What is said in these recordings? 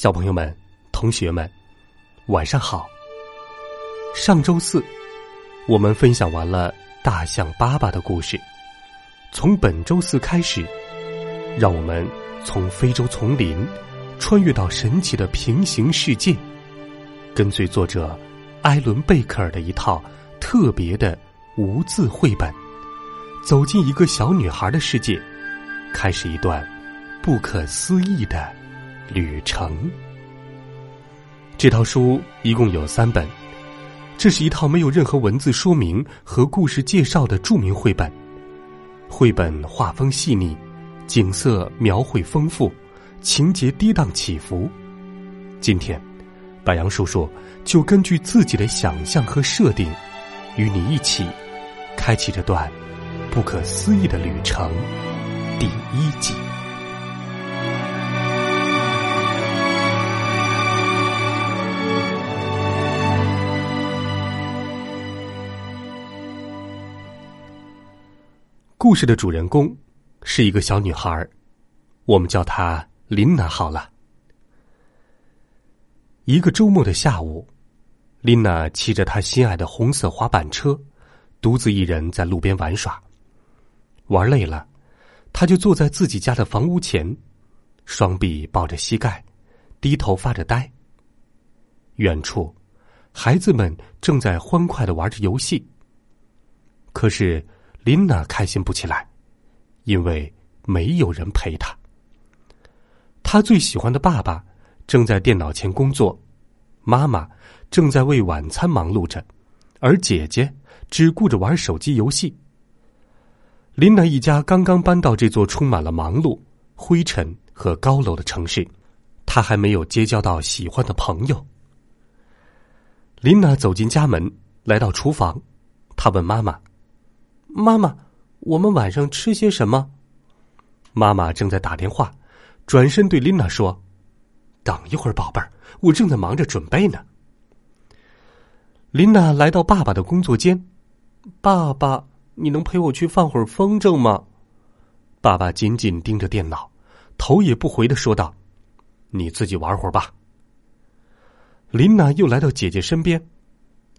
小朋友们、同学们，晚上好。上周四，我们分享完了大象爸爸的故事。从本周四开始，让我们从非洲丛林穿越到神奇的平行世界，跟随作者艾伦·贝克尔的一套特别的无字绘本，走进一个小女孩的世界，开始一段不可思议的。旅程。这套书一共有三本，这是一套没有任何文字说明和故事介绍的著名绘本。绘本画风细腻，景色描绘丰富，情节跌宕起伏。今天，白杨叔叔就根据自己的想象和设定，与你一起开启这段不可思议的旅程。第一集。故事的主人公是一个小女孩，我们叫她琳娜好了。一个周末的下午，琳娜骑着她心爱的红色滑板车，独自一人在路边玩耍。玩累了，她就坐在自己家的房屋前，双臂抱着膝盖，低头发着呆。远处，孩子们正在欢快的玩着游戏。可是。琳娜开心不起来，因为没有人陪她。她最喜欢的爸爸正在电脑前工作，妈妈正在为晚餐忙碌着，而姐姐只顾着玩手机游戏。琳娜一家刚刚搬到这座充满了忙碌、灰尘和高楼的城市，她还没有结交到喜欢的朋友。琳娜走进家门，来到厨房，她问妈妈。妈妈，我们晚上吃些什么？妈妈正在打电话，转身对琳娜说：“等一会儿，宝贝儿，我正在忙着准备呢。”琳娜来到爸爸的工作间，爸爸，你能陪我去放会儿风筝吗？爸爸紧紧盯着电脑，头也不回的说道：“你自己玩会儿吧。”琳娜又来到姐姐身边，“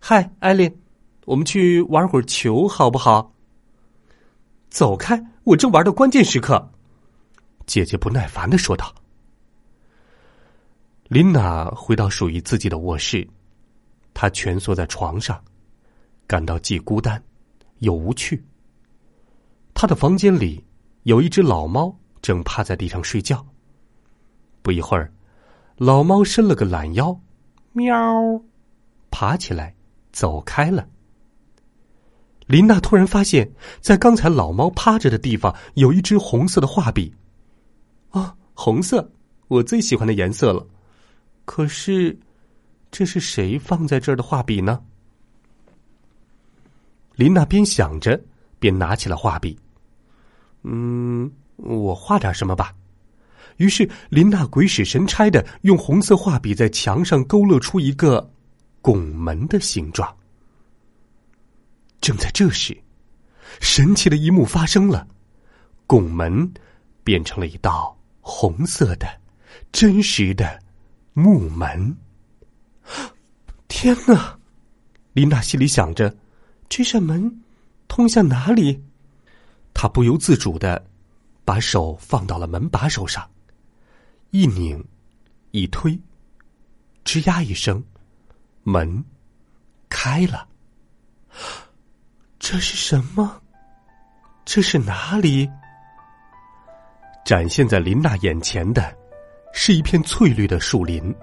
嗨，艾琳，我们去玩会儿球好不好？”走开！我正玩的关键时刻，姐姐不耐烦的说道。琳娜回到属于自己的卧室，她蜷缩在床上，感到既孤单又无趣。她的房间里有一只老猫正趴在地上睡觉。不一会儿，老猫伸了个懒腰，喵，爬起来走开了。琳娜突然发现，在刚才老猫趴着的地方有一支红色的画笔。啊，红色，我最喜欢的颜色了。可是，这是谁放在这儿的画笔呢？琳娜边想着，边拿起了画笔。嗯，我画点什么吧。于是，琳娜鬼使神差的用红色画笔在墙上勾勒出一个拱门的形状。正在这时，神奇的一幕发生了，拱门变成了一道红色的、真实的木门。天哪！琳娜心里想着，这扇门通向哪里？她不由自主的把手放到了门把手上，一拧，一推，吱呀一声，门开了。这是什么？这是哪里？展现在琳娜眼前的，是一片翠绿的树林，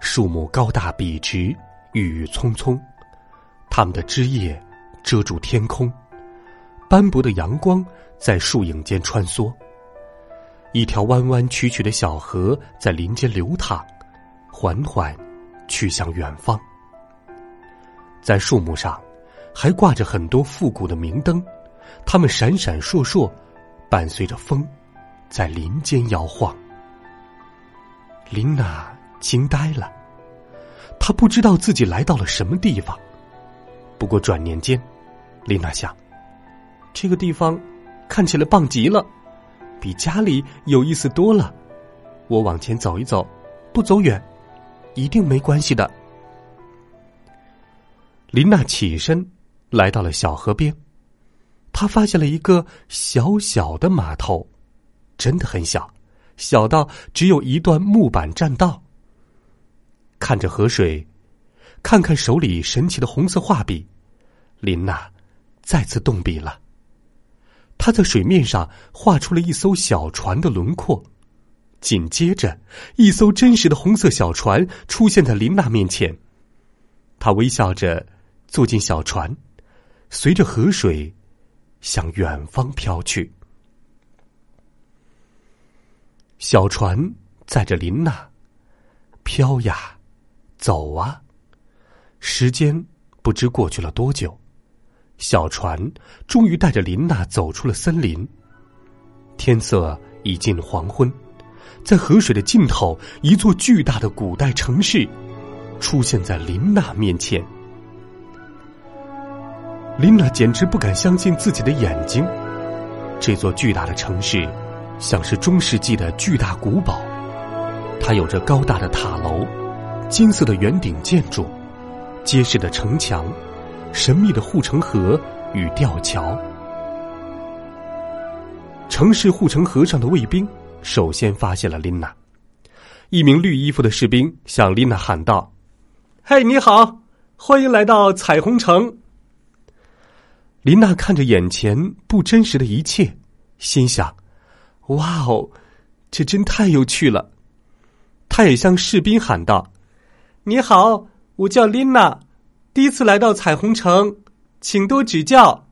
树木高大笔直，郁郁葱葱，它们的枝叶遮住天空，斑驳的阳光在树影间穿梭。一条弯弯曲曲的小河在林间流淌，缓缓去向远方。在树木上，还挂着很多复古的明灯，它们闪闪烁烁，伴随着风，在林间摇晃。琳娜惊呆了，她不知道自己来到了什么地方。不过转念间，琳娜想，这个地方看起来棒极了。比家里有意思多了，我往前走一走，不走远，一定没关系的。林娜起身，来到了小河边，他发现了一个小小的码头，真的很小，小到只有一段木板栈道。看着河水，看看手里神奇的红色画笔，林娜再次动笔了。他在水面上画出了一艘小船的轮廓，紧接着，一艘真实的红色小船出现在琳娜面前。他微笑着坐进小船，随着河水向远方飘去。小船载着琳娜，飘呀，走啊，时间不知过去了多久。小船终于带着琳娜走出了森林。天色已近黄昏，在河水的尽头，一座巨大的古代城市出现在琳娜面前。琳娜简直不敢相信自己的眼睛，这座巨大的城市像是中世纪的巨大古堡，它有着高大的塔楼、金色的圆顶建筑、结实的城墙。神秘的护城河与吊桥。城市护城河上的卫兵首先发现了琳娜。一名绿衣服的士兵向琳娜喊道：“嘿，你好，欢迎来到彩虹城。”琳娜看着眼前不真实的一切，心想：“哇哦，这真太有趣了。”她也向士兵喊道：“你好，我叫琳娜。”第一次来到彩虹城，请多指教。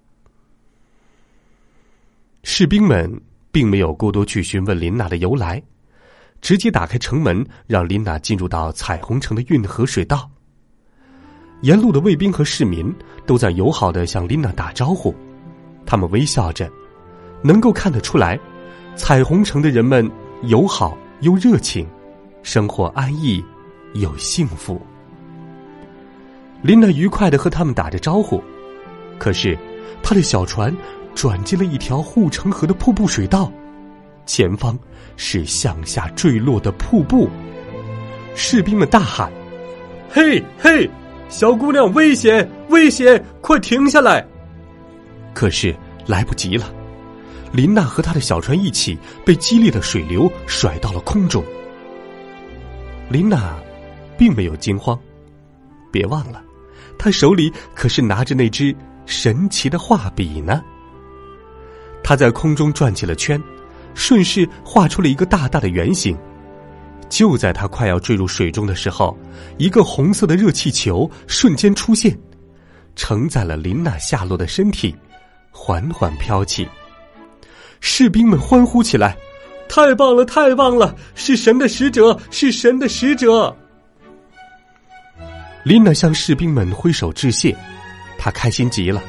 士兵们并没有过多去询问琳娜的由来，直接打开城门，让琳娜进入到彩虹城的运河水道。沿路的卫兵和市民都在友好的向琳娜打招呼，他们微笑着，能够看得出来，彩虹城的人们友好又热情，生活安逸又幸福。琳娜愉快的和他们打着招呼，可是，她的小船转进了一条护城河的瀑布水道，前方是向下坠落的瀑布。士兵们大喊：“嘿，嘿，小姑娘，危险，危险，快停下来！”可是来不及了，琳娜和她的小船一起被激烈的水流甩到了空中。琳娜并没有惊慌，别忘了。他手里可是拿着那支神奇的画笔呢。他在空中转起了圈，顺势画出了一个大大的圆形。就在他快要坠入水中的时候，一个红色的热气球瞬间出现，承载了琳娜下落的身体，缓缓飘起。士兵们欢呼起来：“太棒了，太棒了！是神的使者，是神的使者！”琳娜向士兵们挥手致谢，她开心极了。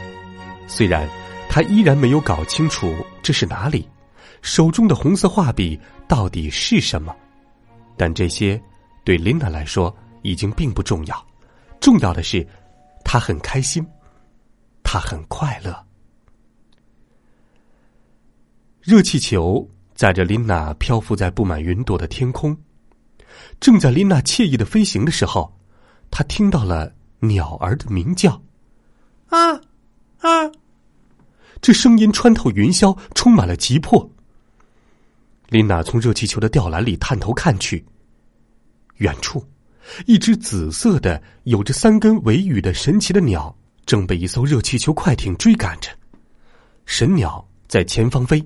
虽然她依然没有搞清楚这是哪里，手中的红色画笔到底是什么，但这些对琳达来说已经并不重要。重要的是，她很开心，她很快乐。热气球载着琳娜漂浮在布满云朵的天空，正在琳娜惬意的飞行的时候。她听到了鸟儿的鸣叫，啊啊！这声音穿透云霄，充满了急迫。琳娜从热气球的吊篮里探头看去，远处，一只紫色的、有着三根尾羽的神奇的鸟正被一艘热气球快艇追赶着。神鸟在前方飞，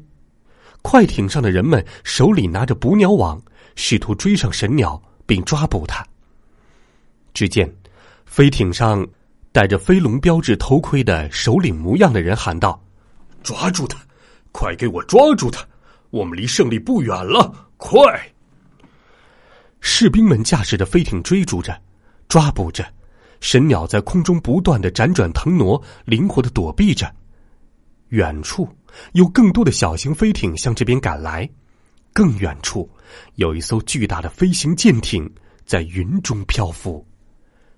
快艇上的人们手里拿着捕鸟网，试图追上神鸟并抓捕它。只见，飞艇上戴着飞龙标志头盔的首领模样的人喊道：“抓住他！快给我抓住他！我们离胜利不远了！快！”士兵们驾驶着飞艇追逐着，抓捕着。神鸟在空中不断的辗转腾挪，灵活的躲避着。远处有更多的小型飞艇向这边赶来，更远处有一艘巨大的飞行舰艇在云中漂浮，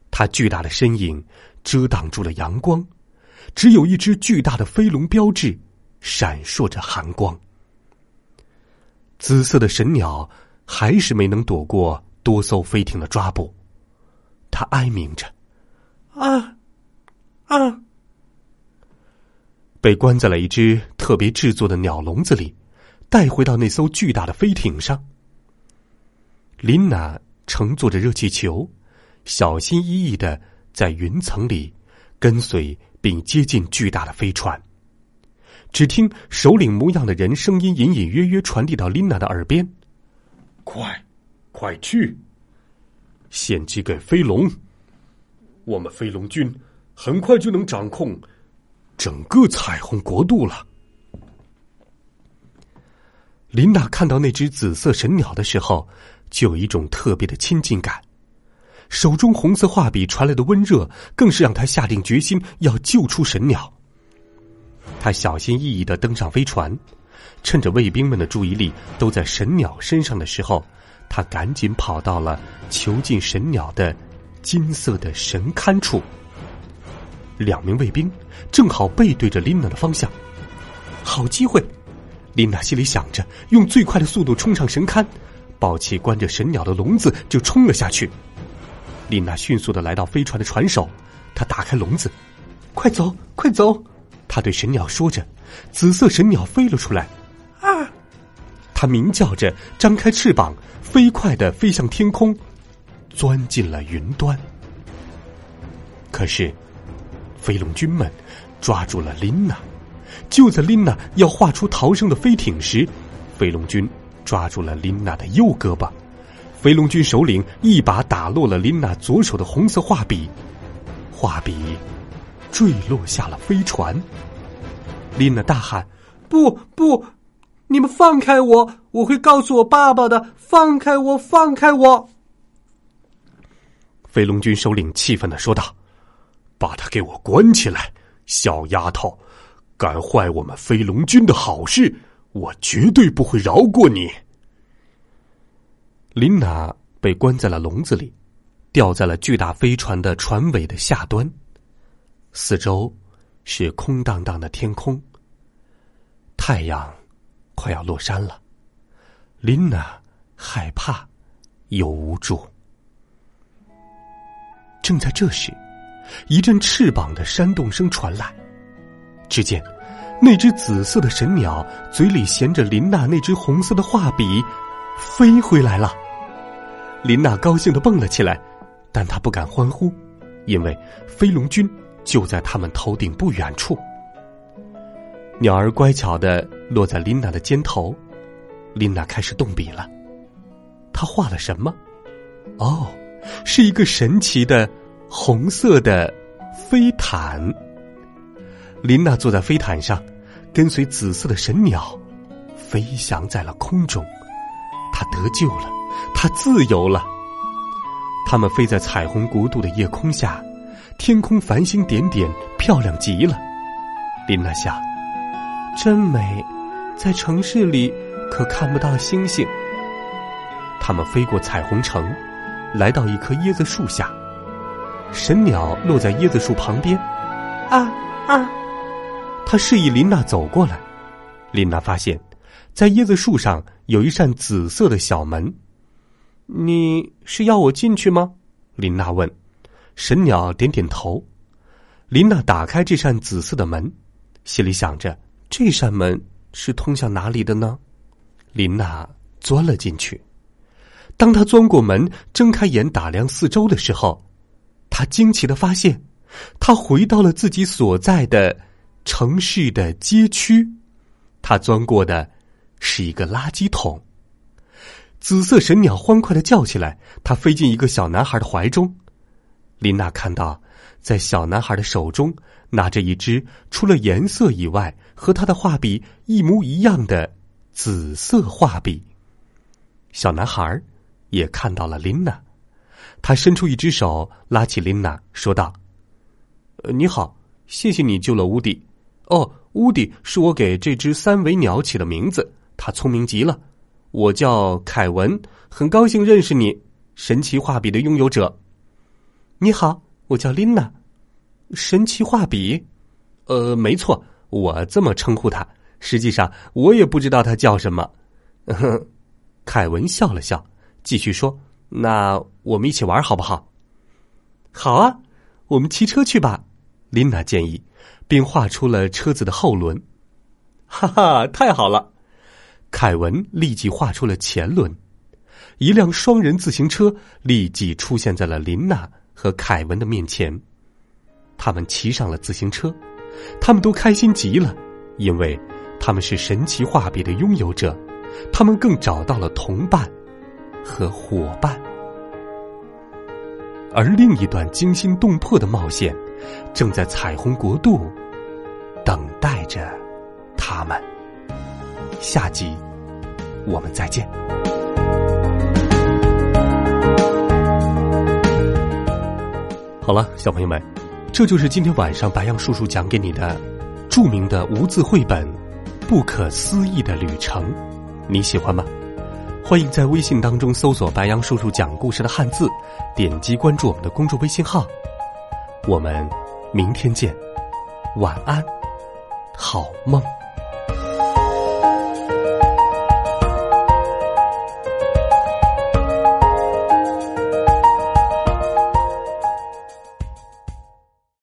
它巨大的身影遮挡住了阳光，只有一只巨大的飞龙标志闪烁着寒光。紫色的神鸟还是没能躲过多艘飞艇的抓捕，它哀鸣着。啊，啊！被关在了一只特别制作的鸟笼子里，带回到那艘巨大的飞艇上。琳娜乘坐着热气球，小心翼翼的在云层里跟随并接近巨大的飞船。只听首领模样的人声音隐隐约约传递到琳娜的耳边：“快，快去，献祭给飞龙。”我们飞龙军很快就能掌控整个彩虹国度了。琳娜看到那只紫色神鸟的时候，就有一种特别的亲近感。手中红色画笔传来的温热，更是让他下定决心要救出神鸟。他小心翼翼的登上飞船，趁着卫兵们的注意力都在神鸟身上的时候，他赶紧跑到了囚禁神鸟的。金色的神龛处，两名卫兵正好背对着琳娜的方向。好机会！琳娜心里想着，用最快的速度冲上神龛，抱起关着神鸟的笼子就冲了下去。琳娜迅速的来到飞船的船首，她打开笼子，快走，快走！她对神鸟说着，紫色神鸟飞了出来。啊！它鸣叫着，张开翅膀，飞快的飞向天空。钻进了云端，可是飞龙军们抓住了琳娜。就在琳娜要画出逃生的飞艇时，飞龙军抓住了琳娜的右胳膊。飞龙军首领一把打落了琳娜左手的红色画笔，画笔坠落下了飞船。琳娜大喊：“不不，你们放开我！我会告诉我爸爸的！放开我！放开我！”飞龙军首领气愤的说道：“把他给我关起来，小丫头！敢坏我们飞龙军的好事，我绝对不会饶过你。”琳娜被关在了笼子里，吊在了巨大飞船的船尾的下端。四周是空荡荡的天空。太阳快要落山了，琳娜害怕又无助。正在这时，一阵翅膀的扇动声传来。只见那只紫色的神鸟嘴里衔着林娜那只红色的画笔，飞回来了。林娜高兴的蹦了起来，但她不敢欢呼，因为飞龙军就在他们头顶不远处。鸟儿乖巧的落在琳娜的肩头，琳娜开始动笔了。她画了什么？哦，是一个神奇的。红色的飞毯，琳娜坐在飞毯上，跟随紫色的神鸟飞翔在了空中。她得救了，她自由了。他们飞在彩虹国度的夜空下，天空繁星点点，漂亮极了。琳娜想，真美，在城市里可看不到星星。他们飞过彩虹城，来到一棵椰子树下。神鸟落在椰子树旁边，啊啊！他示意琳娜走过来。琳娜发现，在椰子树上有一扇紫色的小门。你是要我进去吗？琳娜问。神鸟点点头。琳娜打开这扇紫色的门，心里想着：这扇门是通向哪里的呢？琳娜钻了进去。当她钻过门，睁开眼打量四周的时候。他惊奇的发现，他回到了自己所在的城市的街区。他钻过的是一个垃圾桶。紫色神鸟欢快的叫起来，它飞进一个小男孩的怀中。琳娜看到，在小男孩的手中拿着一支除了颜色以外和他的画笔一模一样的紫色画笔。小男孩也看到了琳娜，他伸出一只手拉起琳娜，说道：“你好，谢谢你救了乌迪。哦，乌迪是我给这只三维鸟起的名字，它聪明极了。我叫凯文，很高兴认识你，神奇画笔的拥有者。”你好，我叫琳娜。神奇画笔，呃，没错，我这么称呼他。实际上，我也不知道他叫什么。凯文笑了笑，继续说：“那我们一起玩好不好？”“好啊，我们骑车去吧。”琳娜建议，并画出了车子的后轮。哈哈，太好了！凯文立即画出了前轮，一辆双人自行车立即出现在了琳娜。和凯文的面前，他们骑上了自行车，他们都开心极了，因为他们是神奇画笔的拥有者，他们更找到了同伴和伙伴。而另一段惊心动魄的冒险，正在彩虹国度等待着他们。下集我们再见。好了，小朋友们，这就是今天晚上白杨叔叔讲给你的著名的无字绘本《不可思议的旅程》，你喜欢吗？欢迎在微信当中搜索“白杨叔叔讲故事”的汉字，点击关注我们的公众微信号。我们明天见，晚安，好梦。